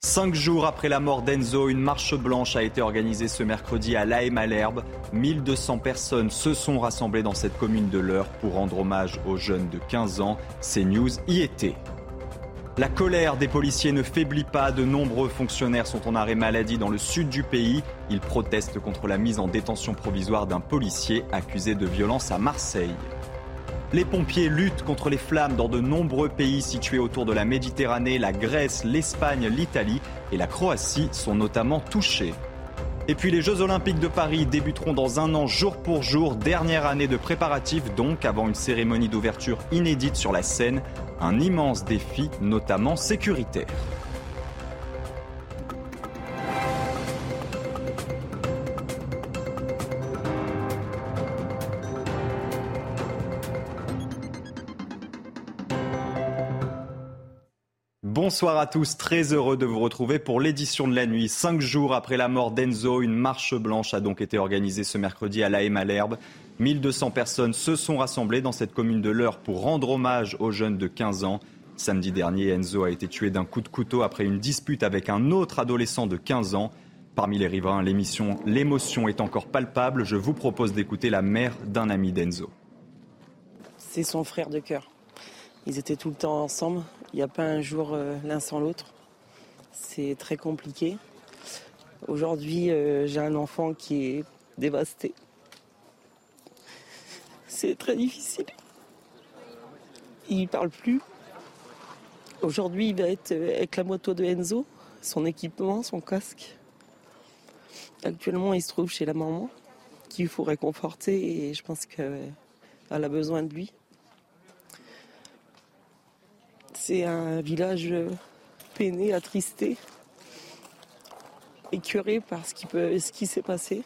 Cinq jours après la mort d'Enzo, une marche blanche a été organisée ce mercredi à La Malherbe. 1200 personnes se sont rassemblées dans cette commune de l'Eure pour rendre hommage aux jeunes de 15 ans. CNews y était. La colère des policiers ne faiblit pas. De nombreux fonctionnaires sont en arrêt maladie dans le sud du pays. Ils protestent contre la mise en détention provisoire d'un policier accusé de violence à Marseille. Les pompiers luttent contre les flammes dans de nombreux pays situés autour de la Méditerranée. La Grèce, l'Espagne, l'Italie et la Croatie sont notamment touchés. Et puis les Jeux Olympiques de Paris débuteront dans un an jour pour jour, dernière année de préparatifs donc avant une cérémonie d'ouverture inédite sur la scène, un immense défi notamment sécuritaire. Bonsoir à tous, très heureux de vous retrouver pour l'édition de la nuit. Cinq jours après la mort d'Enzo, une marche blanche a donc été organisée ce mercredi à La Haye Malherbe. 1200 personnes se sont rassemblées dans cette commune de l'Eure pour rendre hommage aux jeunes de 15 ans. Samedi dernier, Enzo a été tué d'un coup de couteau après une dispute avec un autre adolescent de 15 ans. Parmi les riverains, l'émotion est encore palpable. Je vous propose d'écouter la mère d'un ami d'Enzo. C'est son frère de cœur. Ils étaient tout le temps ensemble. Il n'y a pas un jour euh, l'un sans l'autre. C'est très compliqué. Aujourd'hui, euh, j'ai un enfant qui est dévasté. C'est très difficile. Il parle plus. Aujourd'hui, il va être euh, avec la moto de Enzo, son équipement, son casque. Actuellement, il se trouve chez la maman, qu'il faut réconforter et je pense qu'elle a besoin de lui. C'est un village peiné, attristé, écœuré par ce qui, ce qui s'est passé.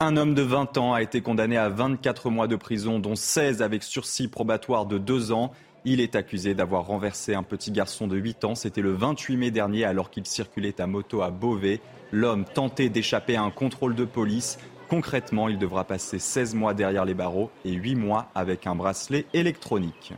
Un homme de 20 ans a été condamné à 24 mois de prison, dont 16 avec sursis probatoire de 2 ans. Il est accusé d'avoir renversé un petit garçon de 8 ans. C'était le 28 mai dernier alors qu'il circulait à moto à Beauvais. L'homme tentait d'échapper à un contrôle de police. Concrètement, il devra passer 16 mois derrière les barreaux et 8 mois avec un bracelet électronique.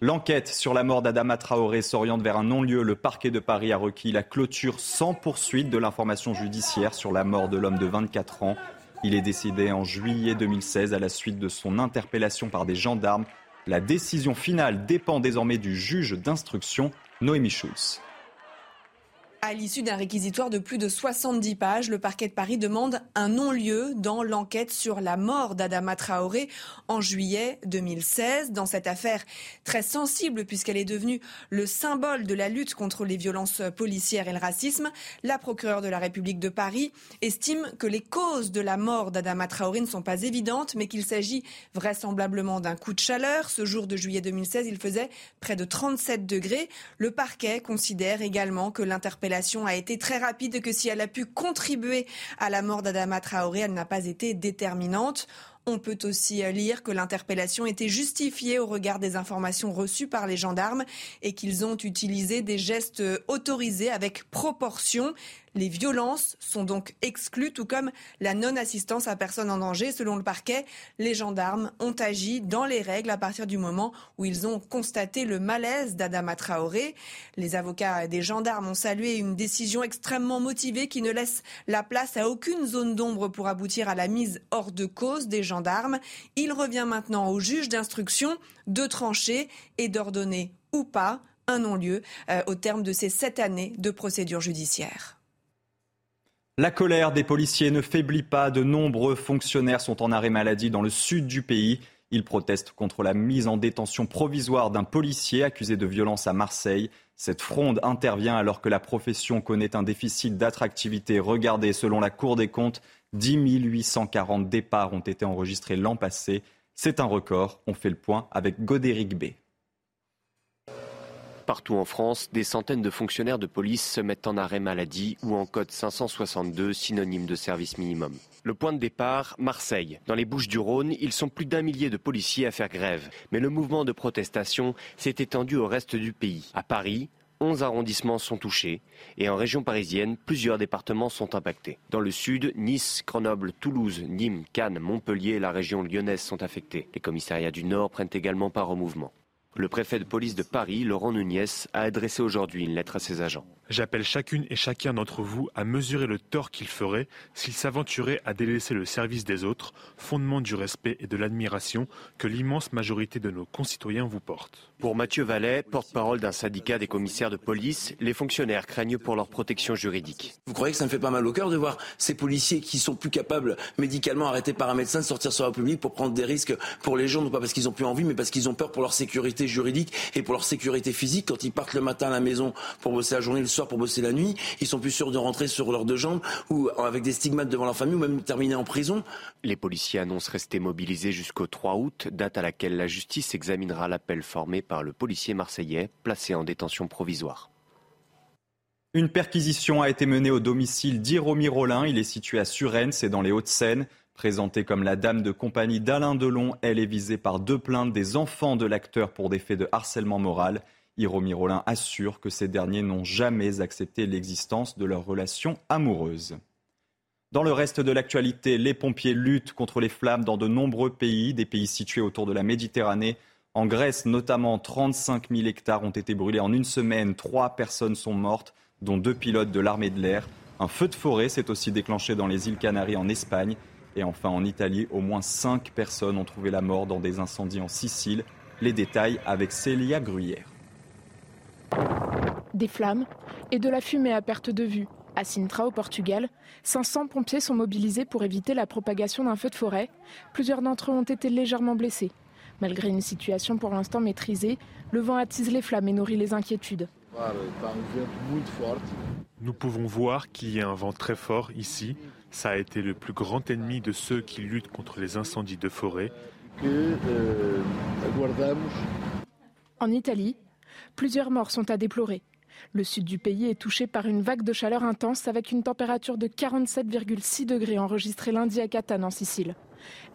L'enquête sur la mort d'Adama Traoré s'oriente vers un non-lieu. Le parquet de Paris a requis la clôture sans poursuite de l'information judiciaire sur la mort de l'homme de 24 ans. Il est décédé en juillet 2016 à la suite de son interpellation par des gendarmes. La décision finale dépend désormais du juge d'instruction, Noémie Schulz. À l'issue d'un réquisitoire de plus de 70 pages, le parquet de Paris demande un non-lieu dans l'enquête sur la mort d'Adama Traoré en juillet 2016. Dans cette affaire très sensible puisqu'elle est devenue le symbole de la lutte contre les violences policières et le racisme, la procureure de la République de Paris estime que les causes de la mort d'Adama Traoré ne sont pas évidentes, mais qu'il s'agit vraisemblablement d'un coup de chaleur. Ce jour de juillet 2016, il faisait près de 37 degrés. Le parquet considère également que l'interpellation a été très rapide, que si elle a pu contribuer à la mort d'Adama Traoré, elle n'a pas été déterminante. On peut aussi lire que l'interpellation était justifiée au regard des informations reçues par les gendarmes et qu'ils ont utilisé des gestes autorisés avec proportion. Les violences sont donc exclues, tout comme la non-assistance à personne en danger. Selon le parquet, les gendarmes ont agi dans les règles à partir du moment où ils ont constaté le malaise d'Adama Traoré. Les avocats des gendarmes ont salué une décision extrêmement motivée qui ne laisse la place à aucune zone d'ombre pour aboutir à la mise hors de cause des gendarmes. Il revient maintenant au juge d'instruction de trancher et d'ordonner ou pas un non-lieu euh, au terme de ces sept années de procédure judiciaire. La colère des policiers ne faiblit pas. De nombreux fonctionnaires sont en arrêt maladie dans le sud du pays. Ils protestent contre la mise en détention provisoire d'un policier accusé de violence à Marseille. Cette fronde intervient alors que la profession connaît un déficit d'attractivité. Regardez, selon la Cour des comptes, 10 840 départs ont été enregistrés l'an passé. C'est un record. On fait le point avec Godéric B. Partout en France, des centaines de fonctionnaires de police se mettent en arrêt maladie ou en code 562, synonyme de service minimum. Le point de départ, Marseille. Dans les Bouches du Rhône, ils sont plus d'un millier de policiers à faire grève. Mais le mouvement de protestation s'est étendu au reste du pays. À Paris, 11 arrondissements sont touchés et en région parisienne, plusieurs départements sont impactés. Dans le sud, Nice, Grenoble, Toulouse, Nîmes, Cannes, Montpellier et la région lyonnaise sont affectés. Les commissariats du Nord prennent également part au mouvement. Le préfet de police de Paris, Laurent Nunez, a adressé aujourd'hui une lettre à ses agents. J'appelle chacune et chacun d'entre vous à mesurer le tort qu'il ferait s'il s'aventurait à délaisser le service des autres, fondement du respect et de l'admiration que l'immense majorité de nos concitoyens vous portent. Pour Mathieu Vallet, porte-parole d'un syndicat des commissaires de police, les fonctionnaires craignent pour leur protection juridique. Vous croyez que ça me fait pas mal au cœur de voir ces policiers qui sont plus capables médicalement arrêtés par un médecin de sortir sur la public pour prendre des risques pour les gens, non pas parce qu'ils ont plus envie, mais parce qu'ils ont peur pour leur sécurité juridique et pour leur sécurité physique quand ils partent le matin à la maison pour bosser la journée, le soir pour bosser la nuit, ils sont plus sûrs de rentrer sur leurs deux jambes ou avec des stigmates devant leur famille ou même terminer en prison. Les policiers annoncent rester mobilisés jusqu'au 3 août, date à laquelle la justice examinera l'appel formé par le policier marseillais placé en détention provisoire. Une perquisition a été menée au domicile d'Iromi Rollin. Il est situé à Suresnes, c'est dans les Hauts-de-Seine. Présentée comme la dame de compagnie d'Alain Delon, elle est visée par deux plaintes des enfants de l'acteur pour des faits de harcèlement moral. Hiromi Rollin assure que ces derniers n'ont jamais accepté l'existence de leur relation amoureuse. Dans le reste de l'actualité, les pompiers luttent contre les flammes dans de nombreux pays, des pays situés autour de la Méditerranée. En Grèce, notamment, 35 000 hectares ont été brûlés en une semaine. Trois personnes sont mortes, dont deux pilotes de l'armée de l'air. Un feu de forêt s'est aussi déclenché dans les îles Canaries en Espagne. Et enfin, en Italie, au moins cinq personnes ont trouvé la mort dans des incendies en Sicile. Les détails avec Célia Gruyère. Des flammes et de la fumée à perte de vue. À Sintra, au Portugal, 500 pompiers sont mobilisés pour éviter la propagation d'un feu de forêt. Plusieurs d'entre eux ont été légèrement blessés. Malgré une situation pour l'instant maîtrisée, le vent attise les flammes et nourrit les inquiétudes. Nous pouvons voir qu'il y a un vent très fort ici. Ça a été le plus grand ennemi de ceux qui luttent contre les incendies de forêt. En Italie, plusieurs morts sont à déplorer. Le sud du pays est touché par une vague de chaleur intense avec une température de 47,6 degrés enregistrée lundi à Catane en Sicile.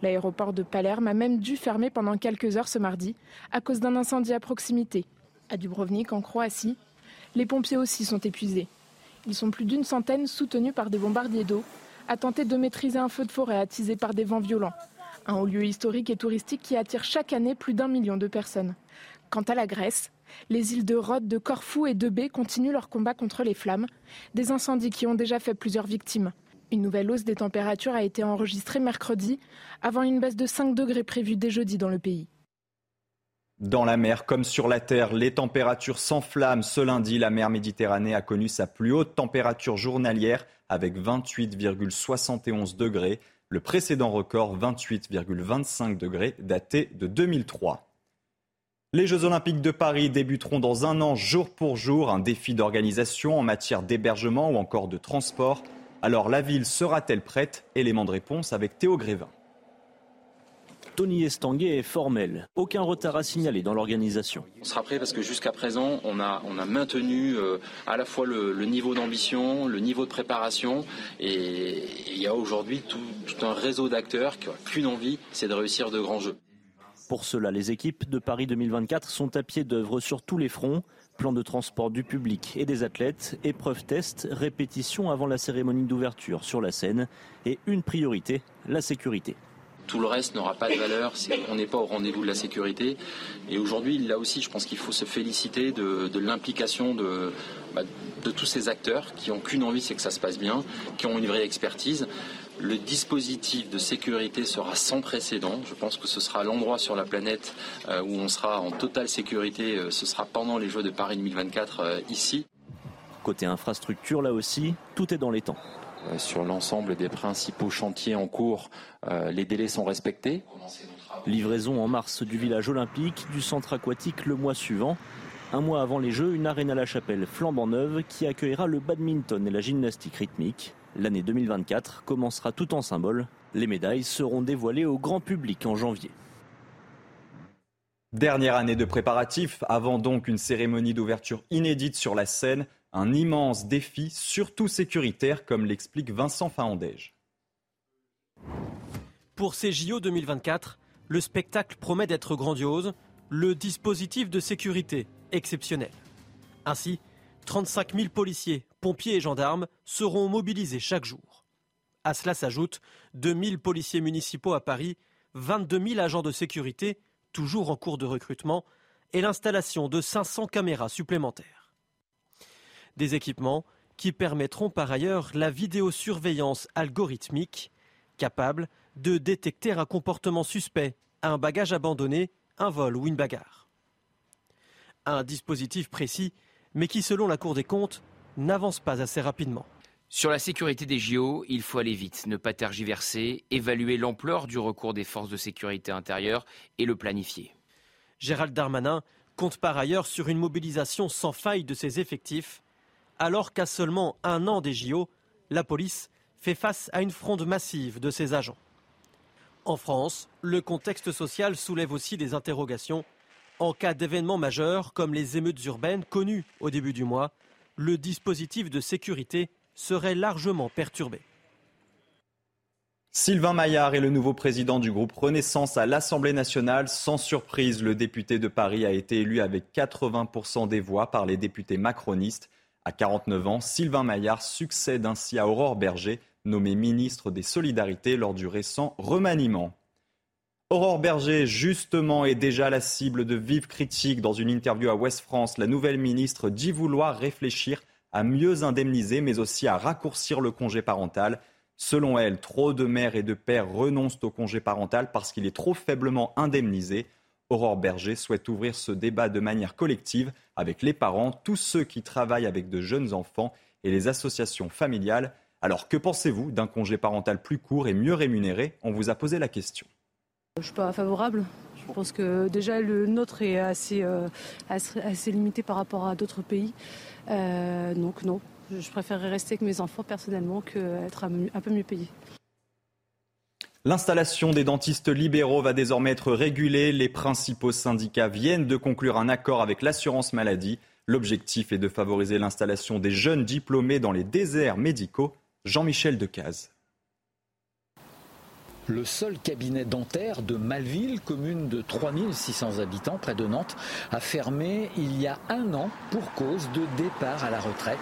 L'aéroport de Palerme a même dû fermer pendant quelques heures ce mardi à cause d'un incendie à proximité. À Dubrovnik, en Croatie, les pompiers aussi sont épuisés. Ils sont plus d'une centaine soutenus par des bombardiers d'eau à tenter de maîtriser un feu de forêt attisé par des vents violents. Un haut lieu historique et touristique qui attire chaque année plus d'un million de personnes. Quant à la Grèce, les îles de Rhodes, de Corfou et de Bé continuent leur combat contre les flammes, des incendies qui ont déjà fait plusieurs victimes. Une nouvelle hausse des températures a été enregistrée mercredi, avant une baisse de 5 degrés prévue dès jeudi dans le pays. Dans la mer comme sur la terre, les températures s'enflamment. Ce lundi, la mer Méditerranée a connu sa plus haute température journalière avec 28,71 degrés. Le précédent record, 28,25 degrés, daté de 2003. Les Jeux Olympiques de Paris débuteront dans un an, jour pour jour, un défi d'organisation en matière d'hébergement ou encore de transport. Alors la ville sera-t-elle prête? Élément de réponse avec Théo Grévin. Tony Estanguet est formel. Aucun retard à signaler dans l'organisation. On sera prêt parce que jusqu'à présent, on a, on a maintenu euh, à la fois le, niveau d'ambition, le niveau de préparation. Et il y a aujourd'hui tout, tout un réseau d'acteurs qui n'ont qu'une envie, c'est de réussir de grands jeux. Pour cela, les équipes de Paris 2024 sont à pied d'œuvre sur tous les fronts. Plan de transport du public et des athlètes, épreuves test, répétition avant la cérémonie d'ouverture sur la scène et une priorité, la sécurité. Tout le reste n'aura pas de valeur si on n'est pas au rendez-vous de la sécurité. Et aujourd'hui, là aussi, je pense qu'il faut se féliciter de, l'implication de, bah, de tous ces acteurs qui n'ont qu'une envie, c'est que ça se passe bien, qui ont une vraie expertise. Le dispositif de sécurité sera sans précédent. Je pense que ce sera l'endroit sur la planète euh, où on sera en totale sécurité. Euh, ce sera pendant les Jeux de Paris 2024 euh, ici. Côté infrastructure, là aussi, tout est dans les temps. Sur l'ensemble des principaux chantiers en cours, les délais sont respectés. Livraison en mars du village olympique, du centre aquatique le mois suivant. Un mois avant les Jeux, une arène à la chapelle flambant neuve qui accueillera le badminton et la gymnastique rythmique. L'année 2024 commencera tout en symbole. Les médailles seront dévoilées au grand public en janvier. Dernière année de préparatifs, avant donc une cérémonie d'ouverture inédite sur la scène, un immense défi, surtout sécuritaire, comme l'explique Vincent Fahandège. Pour ces JO 2024, le spectacle promet d'être grandiose, le dispositif de sécurité exceptionnel. Ainsi, 35 000 policiers, pompiers et gendarmes seront mobilisés chaque jour. À cela s'ajoutent 2 000 policiers municipaux à Paris, 22 000 agents de sécurité, toujours en cours de recrutement, et l'installation de 500 caméras supplémentaires. Des équipements qui permettront par ailleurs la vidéosurveillance algorithmique, capable de détecter un comportement suspect, un bagage abandonné, un vol ou une bagarre. Un dispositif précis, mais qui, selon la Cour des comptes, n'avance pas assez rapidement. Sur la sécurité des JO, il faut aller vite, ne pas tergiverser, évaluer l'ampleur du recours des forces de sécurité intérieure et le planifier. Gérald Darmanin compte par ailleurs sur une mobilisation sans faille de ses effectifs, alors qu'à seulement un an des JO, la police fait face à une fronde massive de ses agents. En France, le contexte social soulève aussi des interrogations. En cas d'événements majeurs comme les émeutes urbaines connues au début du mois, le dispositif de sécurité serait largement perturbé. Sylvain Maillard est le nouveau président du groupe Renaissance à l'Assemblée nationale. Sans surprise, le député de Paris a été élu avec 80% des voix par les députés macronistes. À 49 ans, Sylvain Maillard succède ainsi à Aurore Berger, nommée ministre des Solidarités lors du récent remaniement. Aurore Berger, justement, est déjà la cible de vives critiques. Dans une interview à Ouest France, la nouvelle ministre dit vouloir réfléchir à mieux indemniser, mais aussi à raccourcir le congé parental. Selon elle, trop de mères et de pères renoncent au congé parental parce qu'il est trop faiblement indemnisé. Aurore Berger souhaite ouvrir ce débat de manière collective avec les parents, tous ceux qui travaillent avec de jeunes enfants et les associations familiales. Alors que pensez-vous d'un congé parental plus court et mieux rémunéré? On vous a posé la question. Je ne suis pas favorable. Je pense que déjà le nôtre est assez, euh, limité par rapport à d'autres pays. Euh, donc non, je préférerais rester avec mes enfants personnellement qu'être un peu mieux payé. L'installation des dentistes libéraux va désormais être régulée. Les principaux syndicats viennent de conclure un accord avec l'assurance maladie. L'objectif est de favoriser l'installation des jeunes diplômés dans les déserts médicaux. Jean-Michel Decaze. Le seul cabinet dentaire de Malville, commune de 3600 habitants près de Nantes, a fermé il y a un an pour cause de départ à la retraite.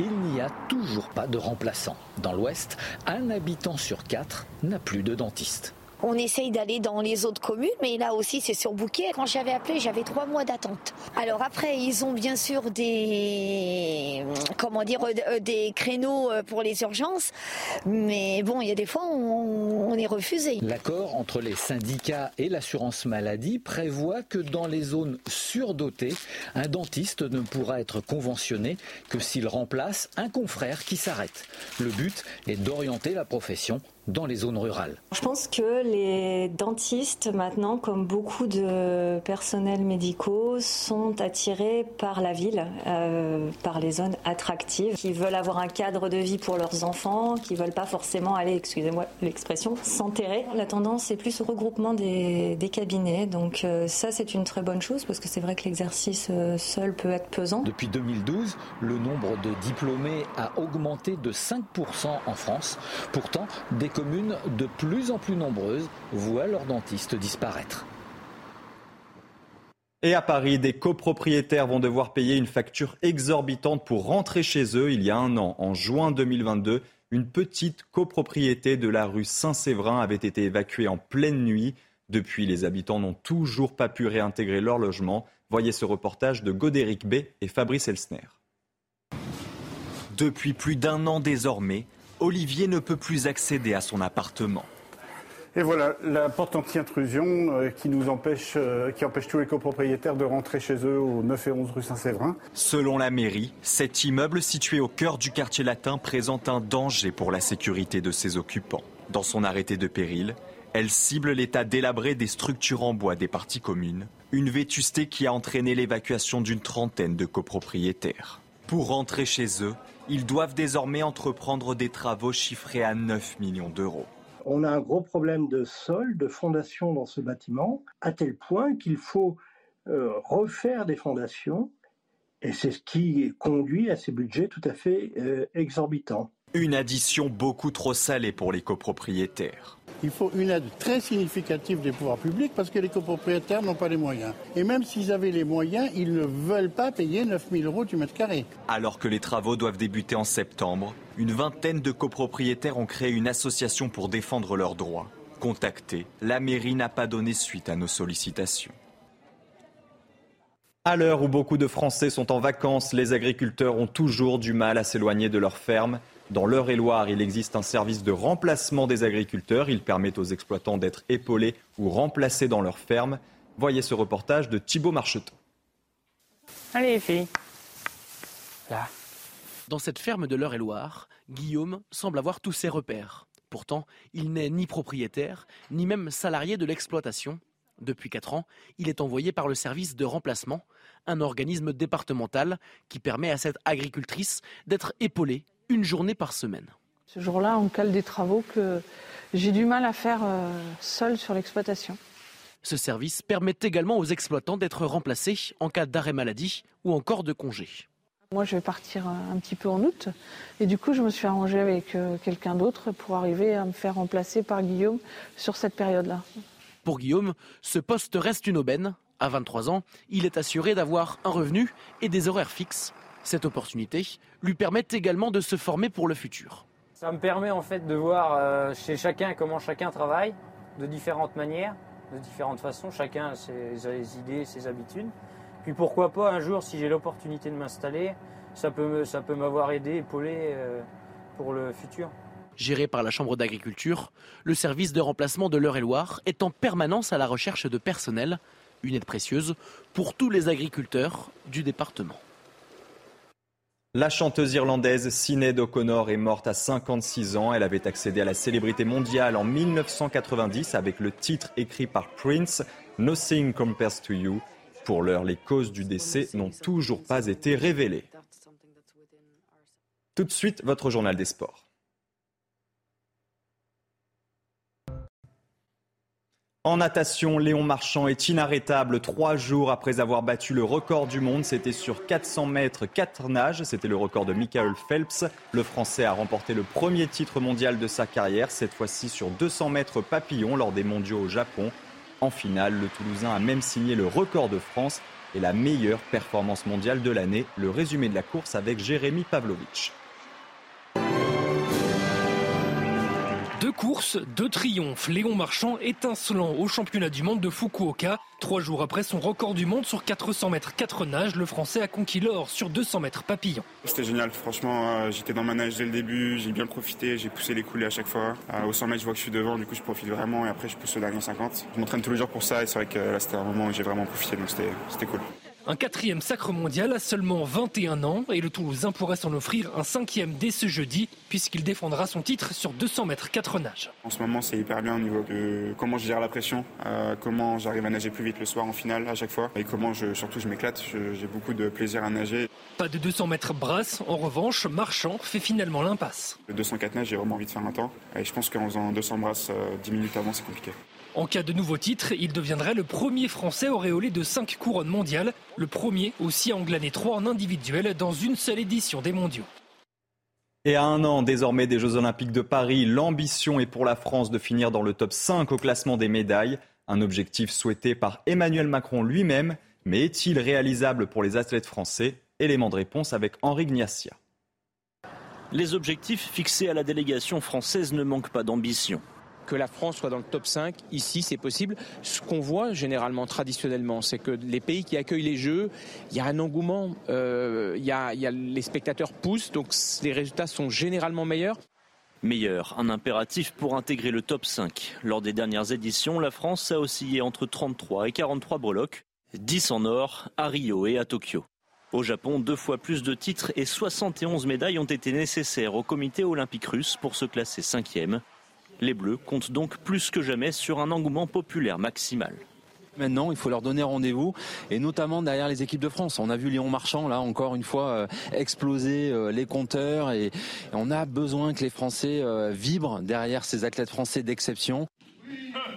Il n'y a toujours pas de remplaçant. Dans l'Ouest, un habitant sur quatre n'a plus de dentiste. On essaye d'aller dans les autres communes, mais là aussi c'est surbooké. Quand j'avais appelé, j'avais trois mois d'attente. Alors après, ils ont bien sûr des comment dire euh, des créneaux euh, pour les urgences, mais bon, il y a des fois on est refusé. L'accord entre les syndicats et l'assurance maladie prévoit que dans les zones surdotées, un dentiste ne pourra être conventionné que s'il remplace un confrère qui s'arrête. Le but est d'orienter la profession dans les zones rurales. Je pense que les dentistes, maintenant, comme beaucoup de personnels médicaux, sont attirés par la ville, euh, par les zones attractives, qui veulent avoir un cadre de vie pour leurs enfants, qui veulent pas forcément aller, excusez-moi l'expression, s'enterrer. La tendance est plus au regroupement des, cabinets, donc euh, ça c'est une très bonne chose parce que c'est vrai que l'exercice euh, seul peut être pesant. Depuis 2012, le nombre de diplômés a augmenté de 5% en France. Pourtant, des communes de plus en plus nombreuses voient leurs dentistes disparaître. Et à Paris, des copropriétaires vont devoir payer une facture exorbitante pour rentrer chez eux. Il y a un an, en juin 2022, une petite copropriété de la rue Saint-Séverin avait été évacuée en pleine nuit. Depuis, les habitants n'ont toujours pas pu réintégrer leur logement. Voyez ce reportage de Godéric B et Fabrice Elsner. Depuis plus d'un an désormais, Olivier ne peut plus accéder à son appartement. Et voilà, la porte anti-intrusion euh, qui nous empêche, euh, qui empêche tous les copropriétaires de rentrer chez eux au 9 et 11 rue Saint-Séverin. Selon la mairie, cet immeuble situé au cœur du quartier latin présente un danger pour la sécurité de ses occupants. Dans son arrêté de péril, elle cible l'état délabré des structures en bois des parties communes, une vétusté qui a entraîné l'évacuation d'une trentaine de copropriétaires. Pour rentrer chez eux, ils doivent désormais entreprendre des travaux chiffrés à 9 millions d'euros. On a un gros problème de sol, de fondation dans ce bâtiment, à tel point qu'il faut euh, refaire des fondations, et c'est ce qui conduit à ces budgets tout à fait euh, exorbitants. Une addition beaucoup trop salée pour les copropriétaires. Il faut une aide très significative des pouvoirs publics parce que les copropriétaires n'ont pas les moyens. Et même s'ils avaient les moyens, ils ne veulent pas payer 9 000 euros du mètre carré. Alors que les travaux doivent débuter en septembre, une vingtaine de copropriétaires ont créé une association pour défendre leurs droits. Contactée, la mairie n'a pas donné suite à nos sollicitations. À l'heure où beaucoup de Français sont en vacances, les agriculteurs ont toujours du mal à s'éloigner de leurs fermes. Dans l'Eure-et-Loire, il existe un service de remplacement des agriculteurs. Il permet aux exploitants d'être épaulés ou remplacés dans leurs fermes. Voyez ce reportage de Thibault Marcheteau. Allez, filles. Là. Dans cette ferme de l'Eure-et-Loire, Guillaume semble avoir tous ses repères. Pourtant, il n'est ni propriétaire, ni même salarié de l'exploitation. Depuis 4 ans, il est envoyé par le service de remplacement, un organisme départemental qui permet à cette agricultrice d'être épaulée une journée par semaine. Ce jour-là, on cale des travaux que j'ai du mal à faire euh, seul sur l'exploitation. Ce service permet également aux exploitants d'être remplacés en cas d'arrêt maladie ou encore de congé. Moi, je vais partir un petit peu en août. Et du coup, je me suis arrangée avec euh, quelqu'un d'autre pour arriver à me faire remplacer par Guillaume sur cette période-là. Pour Guillaume, ce poste reste une aubaine. À 23 ans, il est assuré d'avoir un revenu et des horaires fixes. Cette opportunité lui permet également de se former pour le futur. Ça me permet en fait de voir euh, chez chacun comment chacun travaille de différentes manières, de différentes façons. Chacun a ses idées, ses habitudes. Puis pourquoi pas un jour, si j'ai l'opportunité de m'installer, ça peut, ça peut m'avoir aidé, épaulé euh, pour le futur. Géré par la Chambre d'agriculture, le service de remplacement de l'Eure-et-Loire est en permanence à la recherche de personnel, une aide précieuse pour tous les agriculteurs du département. La chanteuse irlandaise Sinead O'Connor est morte à 56 ans. Elle avait accédé à la célébrité mondiale en 1990 avec le titre écrit par Prince, Nothing Compares to You. Pour l'heure, les causes du décès n'ont toujours pas été révélées. Tout de suite, votre journal des sports. En natation, Léon Marchand est inarrêtable trois jours après avoir battu le record du monde. C'était sur 400 mètres 4 nages. C'était le record de Michael Phelps. Le Français a remporté le premier titre mondial de sa carrière, cette fois-ci sur 200 mètres papillon lors des mondiaux au Japon. En finale, le Toulousain a même signé le record de France et la meilleure performance mondiale de l'année. Le résumé de la course avec Jérémy Pavlovitch. Courses, deux triomphes. Léon Marchand étincelant au championnat du monde de Fukuoka. Trois jours après son record du monde sur 400 mètres 4 nages, le Français a conquis l'or sur 200 mètres papillon. C'était génial, franchement, euh, j'étais dans ma nage dès le début, j'ai bien profité, j'ai poussé les coulées à chaque fois. Euh, au 100 mètres, je vois que je suis devant, du coup je profite vraiment et après je pousse le dernier 50. Je m'entraîne tous les jours pour ça et c'est vrai que là c'était un moment où j'ai vraiment profité, donc c'était cool. Un quatrième sacre mondial à seulement 21 ans et le Toulousain pourrait s'en offrir un cinquième dès ce jeudi puisqu'il défendra son titre sur 200 mètres 4 nages. En ce moment c'est hyper bien au niveau de comment je gère la pression, euh, comment j'arrive à nager plus vite le soir en finale à chaque fois et comment je, surtout je m'éclate, j'ai beaucoup de plaisir à nager. Pas de 200 mètres brasse, en revanche Marchand fait finalement l'impasse. Le 204 nages j'ai vraiment envie de faire un temps et je pense qu'en faisant 200 brasses 10 minutes avant c'est compliqué. En cas de nouveau titre, il deviendrait le premier Français auréolé de 5 couronnes mondiales, le premier aussi à englaner 3 en individuel dans une seule édition des mondiaux. Et à un an désormais des Jeux Olympiques de Paris, l'ambition est pour la France de finir dans le top 5 au classement des médailles. Un objectif souhaité par Emmanuel Macron lui-même. Mais est-il réalisable pour les athlètes français? Élément de réponse avec Henri Gnassia. Les objectifs fixés à la délégation française ne manquent pas d'ambition que la France soit dans le top 5. Ici, c'est possible. Ce qu'on voit généralement, traditionnellement, c'est que les pays qui accueillent les Jeux, il y a un engouement, euh, y a, les spectateurs poussent, donc les résultats sont généralement meilleurs. Meilleur, un impératif pour intégrer le top 5. Lors des dernières éditions, la France a oscillé entre 33 et 43 breloques, 10 en or, à Rio et à Tokyo. Au Japon, deux fois plus de titres et 71 médailles ont été nécessaires au comité olympique russe pour se classer cinquième. Les Bleus comptent donc plus que jamais sur un engouement populaire maximal. Maintenant, il faut leur donner rendez-vous, et notamment derrière les équipes de France. On a vu Léon Marchand, là, encore une fois, euh, exploser euh, les compteurs, et, on a besoin que les Français euh, vibrent derrière ces athlètes français d'exception.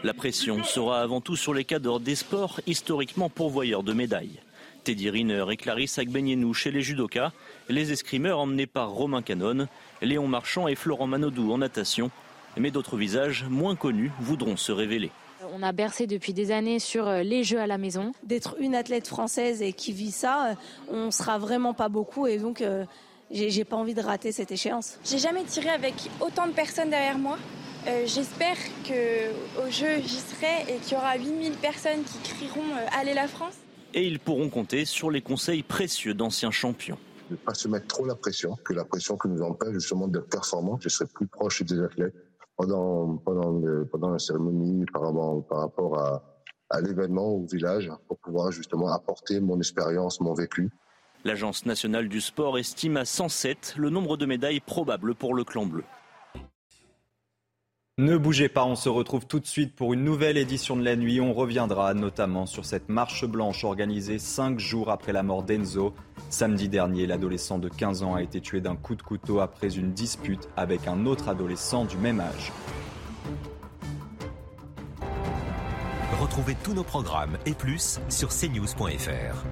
La pression sera avant tout sur les cadres des sports historiquement pourvoyeurs de médailles. Teddy Riner et Clarisse Agbenienou chez les judokas, les escrimeurs emmenés par Romain Canon, Léon Marchand et Florent Manodou en natation, mais d'autres visages moins connus voudront se révéler. On a bercé depuis des années sur euh, les jeux à la maison. D'être une athlète française et qui vit ça, euh, on sera vraiment pas beaucoup et donc euh, j'ai pas envie de rater cette échéance. J'ai jamais tiré avec autant de personnes derrière moi. J'espère que au jeu j'y serai et qu'il y aura 8000 personnes qui crieront Allez la France. et ils pourront compter sur les conseils précieux d'anciens champions. Ne pas se mettre trop la pression, que la pression que nous empêche justement d'être performant. Je serai plus proche des athlètes pendant, pendant, pendant la cérémonie, par, par rapport à, à l'événement, au village, pour pouvoir justement apporter mon expérience, mon vécu. L'Agence nationale du sport estime à 107 le nombre de médailles probables pour le clan bleu. Ne bougez pas, on se retrouve tout de suite pour une nouvelle édition de la nuit. On reviendra notamment sur cette marche blanche organisée cinq jours après la mort d'Enzo. Samedi dernier, l'adolescent de 15 ans a été tué d'un coup de couteau après une dispute avec un autre adolescent du même âge. Retrouvez tous nos programmes et plus sur cnews.fr.